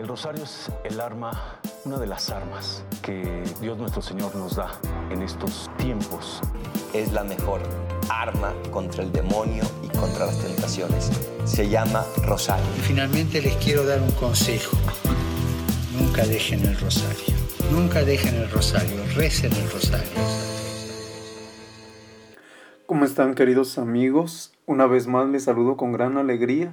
El rosario es el arma, una de las armas que Dios nuestro Señor nos da en estos tiempos. Es la mejor arma contra el demonio y contra las tentaciones. Se llama rosario. Y finalmente les quiero dar un consejo. Nunca dejen el rosario. Nunca dejen el rosario. Recen el rosario. ¿Cómo están queridos amigos? Una vez más les saludo con gran alegría.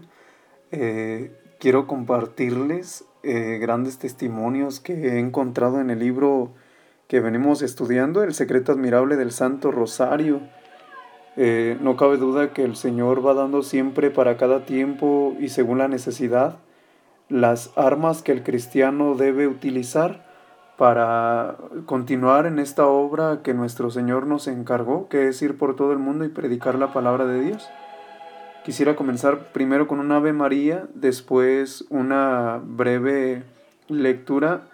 Eh, quiero compartirles eh, grandes testimonios que he encontrado en el libro que venimos estudiando, El secreto admirable del Santo Rosario. Eh, no cabe duda que el Señor va dando siempre para cada tiempo y según la necesidad las armas que el cristiano debe utilizar para continuar en esta obra que nuestro Señor nos encargó, que es ir por todo el mundo y predicar la palabra de Dios. Quisiera comenzar primero con un Ave María, después una breve lectura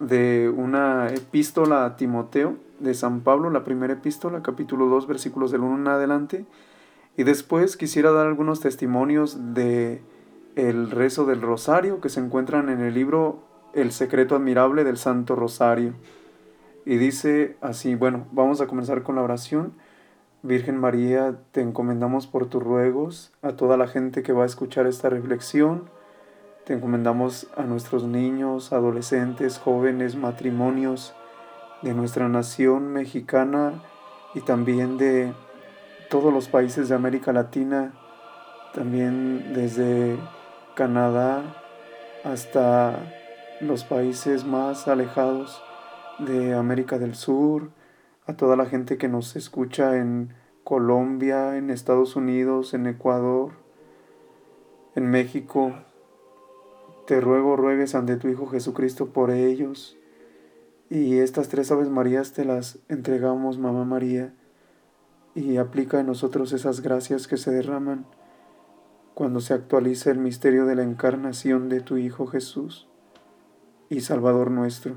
de una epístola a Timoteo de San Pablo, la primera epístola, capítulo 2, versículos del 1 en adelante, y después quisiera dar algunos testimonios de el rezo del rosario que se encuentran en el libro el secreto admirable del Santo Rosario. Y dice así, bueno, vamos a comenzar con la oración. Virgen María, te encomendamos por tus ruegos, a toda la gente que va a escuchar esta reflexión. Te encomendamos a nuestros niños, adolescentes, jóvenes, matrimonios de nuestra nación mexicana y también de todos los países de América Latina, también desde Canadá hasta los países más alejados de América del Sur, a toda la gente que nos escucha en Colombia, en Estados Unidos, en Ecuador, en México. Te ruego, ruegues ante tu Hijo Jesucristo por ellos. Y estas tres Aves Marías te las entregamos, Mamá María, y aplica en nosotros esas gracias que se derraman cuando se actualiza el misterio de la encarnación de tu Hijo Jesús y Salvador nuestro.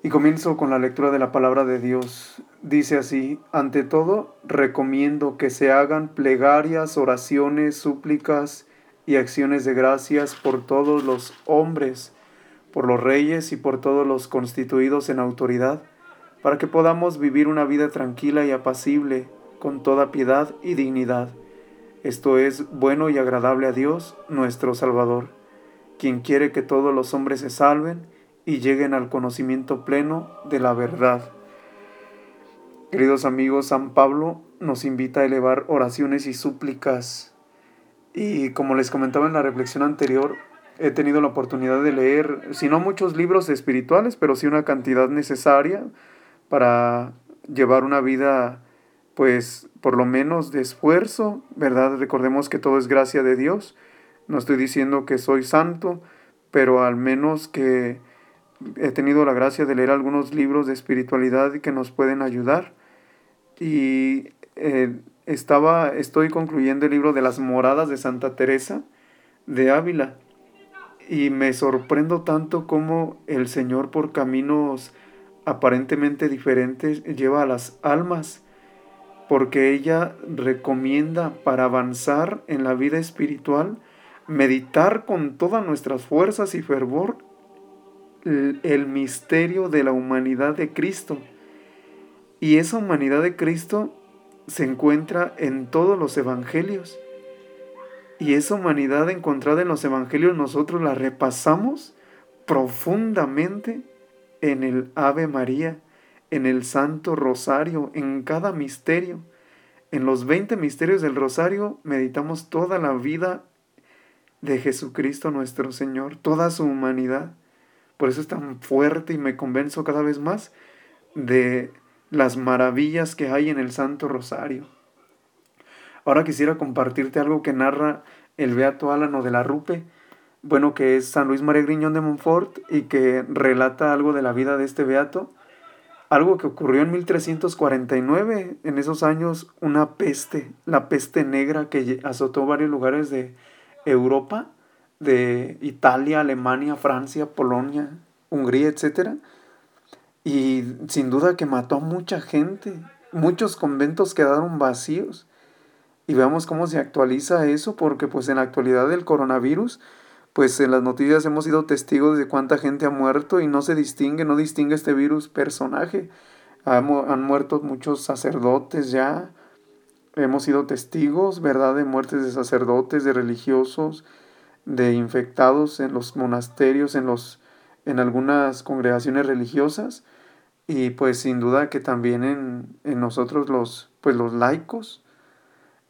Y comienzo con la lectura de la palabra de Dios. Dice así, ante todo, recomiendo que se hagan plegarias, oraciones, súplicas y acciones de gracias por todos los hombres, por los reyes y por todos los constituidos en autoridad, para que podamos vivir una vida tranquila y apacible, con toda piedad y dignidad. Esto es bueno y agradable a Dios, nuestro Salvador, quien quiere que todos los hombres se salven, y lleguen al conocimiento pleno de la verdad. Queridos amigos, San Pablo nos invita a elevar oraciones y súplicas. Y como les comentaba en la reflexión anterior, he tenido la oportunidad de leer, si no muchos libros espirituales, pero sí una cantidad necesaria para llevar una vida, pues, por lo menos de esfuerzo, ¿verdad? Recordemos que todo es gracia de Dios. No estoy diciendo que soy santo, pero al menos que he tenido la gracia de leer algunos libros de espiritualidad que nos pueden ayudar. Y eh, estaba, estoy concluyendo el libro de las moradas de Santa Teresa de Ávila. Y me sorprendo tanto cómo el Señor por caminos aparentemente diferentes lleva a las almas, porque ella recomienda para avanzar en la vida espiritual meditar con todas nuestras fuerzas y fervor el misterio de la humanidad de Cristo. Y esa humanidad de Cristo se encuentra en todos los evangelios. Y esa humanidad encontrada en los evangelios nosotros la repasamos profundamente en el Ave María, en el Santo Rosario, en cada misterio. En los 20 misterios del Rosario meditamos toda la vida de Jesucristo nuestro Señor, toda su humanidad. Por eso es tan fuerte y me convenzo cada vez más de las maravillas que hay en el Santo Rosario. Ahora quisiera compartirte algo que narra el Beato Álano de la Rupe, bueno, que es San Luis María Griñón de Montfort y que relata algo de la vida de este Beato, algo que ocurrió en 1349, en esos años una peste, la peste negra que azotó varios lugares de Europa, de Italia, Alemania, Francia, Polonia, Hungría, etc. Y sin duda que mató a mucha gente, muchos conventos quedaron vacíos. Y veamos cómo se actualiza eso, porque pues en la actualidad del coronavirus, pues en las noticias hemos sido testigos de cuánta gente ha muerto y no se distingue, no distingue este virus personaje. Han, muerto muchos sacerdotes ya, hemos sido testigos, ¿verdad?, de muertes de sacerdotes, de religiosos, de infectados en los monasterios, en, los, en algunas congregaciones religiosas y pues sin duda que también en, en nosotros los, pues los laicos,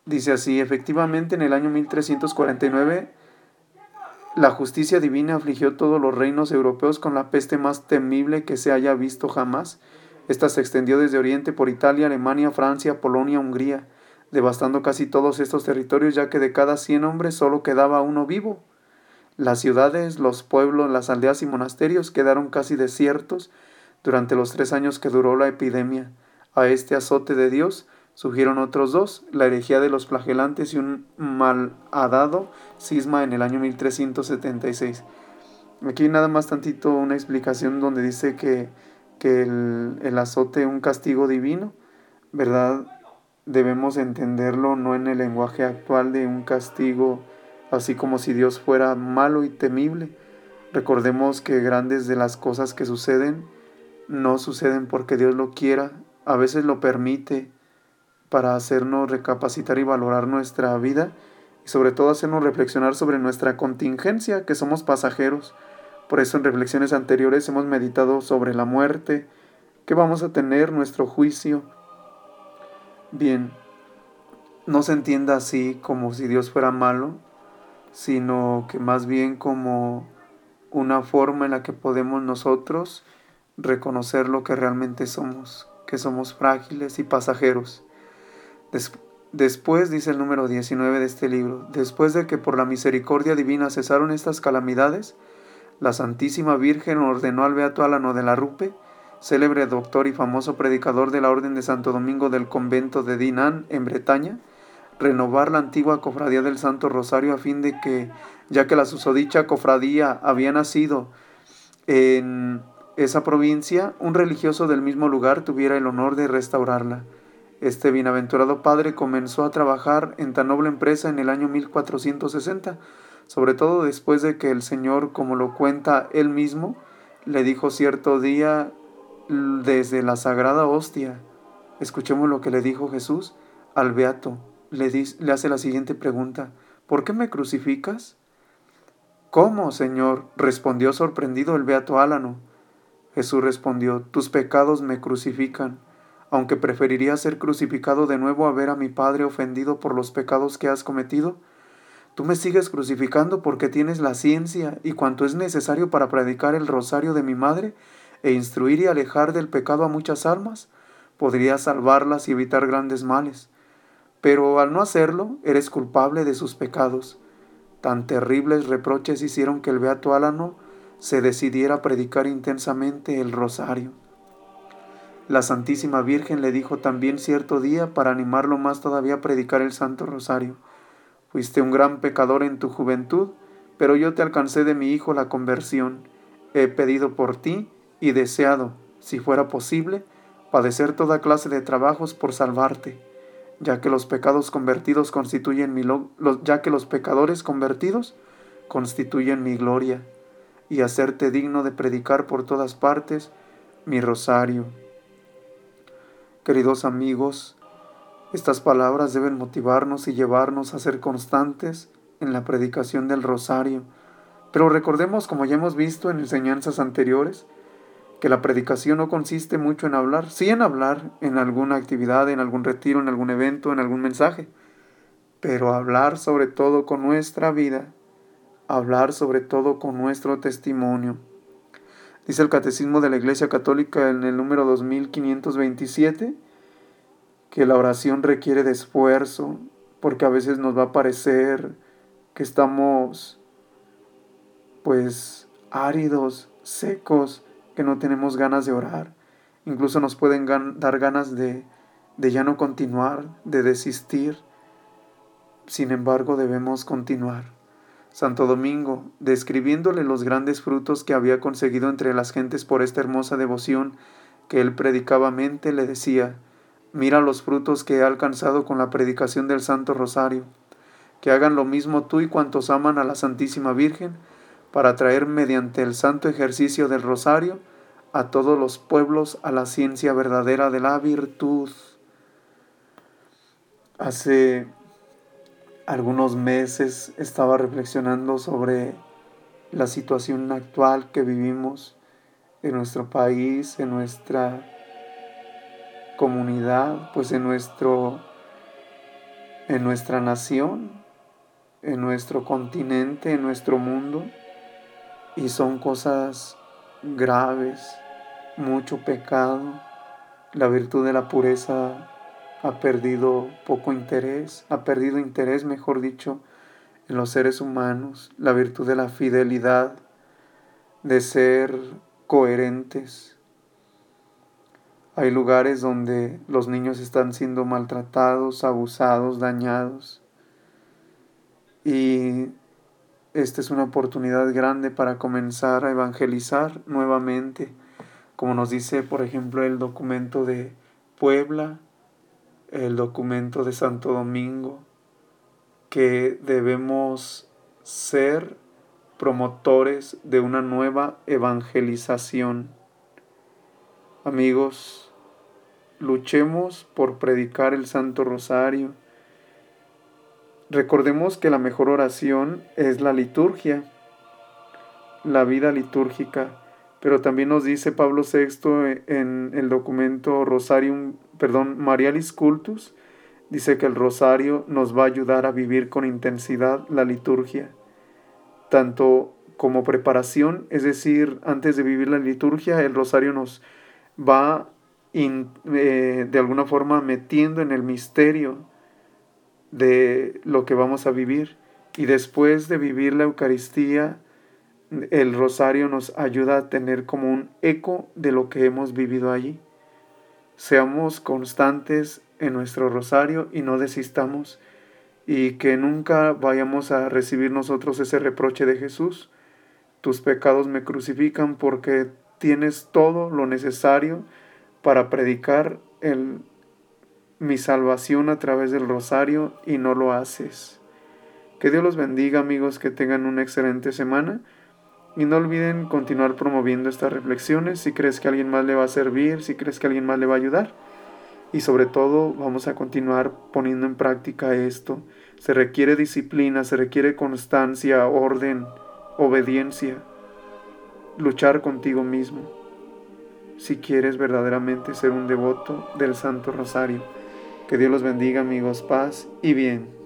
Dice así, efectivamente en el año 1349 la justicia divina afligió todos los reinos europeos con la peste más temible que se haya visto jamás. Esta se extendió desde Oriente por Italia, Alemania, Francia, Polonia, Hungría, devastando casi todos estos territorios ya que de cada cien hombres solo quedaba uno vivo. Las ciudades, los pueblos, las aldeas y monasterios quedaron casi desiertos durante los tres años que duró la epidemia. A este azote de Dios Surgieron otros dos, la herejía de los flagelantes y un malhadado cisma en el año 1376. Aquí nada más tantito una explicación donde dice que, que el, el azote un castigo divino, ¿verdad? Debemos entenderlo no en el lenguaje actual de un castigo así como si Dios fuera malo y temible. Recordemos que grandes de las cosas que suceden no suceden porque Dios lo quiera, a veces lo permite, para hacernos recapacitar y valorar nuestra vida y sobre todo hacernos reflexionar sobre nuestra contingencia, que somos pasajeros. Por eso en reflexiones anteriores hemos meditado sobre la muerte, que vamos a tener nuestro juicio. Bien, no se entienda así como si Dios fuera malo, sino que más bien como una forma en la que podemos nosotros reconocer lo que realmente somos, que somos frágiles y pasajeros. Después, dice el número 19 de este libro, después de que por la misericordia divina cesaron estas calamidades, la Santísima Virgen ordenó al Beato Álano de la Rupe, célebre doctor y famoso predicador de la Orden de Santo Domingo del convento de Dinan, en Bretaña, renovar la antigua cofradía del Santo Rosario a fin de que, ya que la susodicha cofradía había nacido en esa provincia, un religioso del mismo lugar tuviera el honor de restaurarla. Este bienaventurado padre comenzó a trabajar en tan noble empresa en el año 1460, sobre todo después de que el Señor, como lo cuenta él mismo, le dijo cierto día desde la sagrada hostia. Escuchemos lo que le dijo Jesús al beato. Le, le hace la siguiente pregunta. ¿Por qué me crucificas? ¿Cómo, Señor? respondió sorprendido el beato Álano. Jesús respondió, tus pecados me crucifican aunque preferiría ser crucificado de nuevo a ver a mi Padre ofendido por los pecados que has cometido? Tú me sigues crucificando porque tienes la ciencia y cuanto es necesario para predicar el rosario de mi madre e instruir y alejar del pecado a muchas almas, podrías salvarlas y evitar grandes males. Pero al no hacerlo, eres culpable de sus pecados. Tan terribles reproches hicieron que el beato Álano se decidiera a predicar intensamente el rosario. La Santísima Virgen le dijo también cierto día para animarlo más todavía a predicar el Santo Rosario. Fuiste un gran pecador en tu juventud, pero yo te alcancé de mi Hijo la conversión. He pedido por ti y deseado, si fuera posible, padecer toda clase de trabajos por salvarte, ya que los pecados convertidos constituyen mi ya que los pecadores convertidos constituyen mi gloria, y hacerte digno de predicar por todas partes mi rosario. Queridos amigos, estas palabras deben motivarnos y llevarnos a ser constantes en la predicación del rosario. Pero recordemos, como ya hemos visto en enseñanzas anteriores, que la predicación no consiste mucho en hablar, sí en hablar en alguna actividad, en algún retiro, en algún evento, en algún mensaje, pero hablar sobre todo con nuestra vida, hablar sobre todo con nuestro testimonio. Dice el Catecismo de la Iglesia Católica en el número 2527 que la oración requiere de esfuerzo, porque a veces nos va a parecer que estamos pues áridos, secos, que no tenemos ganas de orar. Incluso nos pueden dar ganas de, de ya no continuar, de desistir. Sin embargo, debemos continuar. Santo Domingo, describiéndole los grandes frutos que había conseguido entre las gentes por esta hermosa devoción que él predicaba mente, le decía, mira los frutos que he alcanzado con la predicación del Santo Rosario, que hagan lo mismo tú y cuantos aman a la Santísima Virgen, para traer mediante el santo ejercicio del rosario a todos los pueblos a la ciencia verdadera de la virtud. Hace algunos meses estaba reflexionando sobre la situación actual que vivimos en nuestro país, en nuestra comunidad, pues en nuestro en nuestra nación, en nuestro continente, en nuestro mundo. Y son cosas graves, mucho pecado. La virtud de la pureza ha perdido poco interés, ha perdido interés, mejor dicho, en los seres humanos. La virtud de la fidelidad, de ser coherentes. Hay lugares donde los niños están siendo maltratados, abusados, dañados. Y esta es una oportunidad grande para comenzar a evangelizar nuevamente, como nos dice, por ejemplo, el documento de Puebla, el documento de Santo Domingo, que debemos ser promotores de una nueva evangelización. Amigos, luchemos por predicar el Santo Rosario, Recordemos que la mejor oración es la liturgia, la vida litúrgica, pero también nos dice Pablo VI en el documento Rosarium, perdón, Marialis Cultus, dice que el rosario nos va a ayudar a vivir con intensidad la liturgia, tanto como preparación, es decir, antes de vivir la liturgia, el rosario nos va eh, de alguna forma metiendo en el misterio de lo que vamos a vivir. Y después de vivir la Eucaristía, el rosario nos ayuda a tener como un eco de lo que hemos vivido allí. Seamos constantes en nuestro rosario y no desistamos y que nunca vayamos a recibir nosotros ese reproche de Jesús. Tus pecados me crucifican porque tienes todo lo necesario para predicar el mi salvación a través del rosario y no lo haces. Que Dios los bendiga amigos, que tengan una excelente semana y no olviden continuar promoviendo estas reflexiones si crees que alguien más le va a servir, si crees que alguien más le va a ayudar. Y sobre todo vamos a continuar poniendo en práctica esto. Se requiere disciplina, se requiere constancia, orden, obediencia, luchar contigo mismo, si quieres verdaderamente ser un devoto del Santo Rosario. Que Dios los bendiga amigos, paz y bien.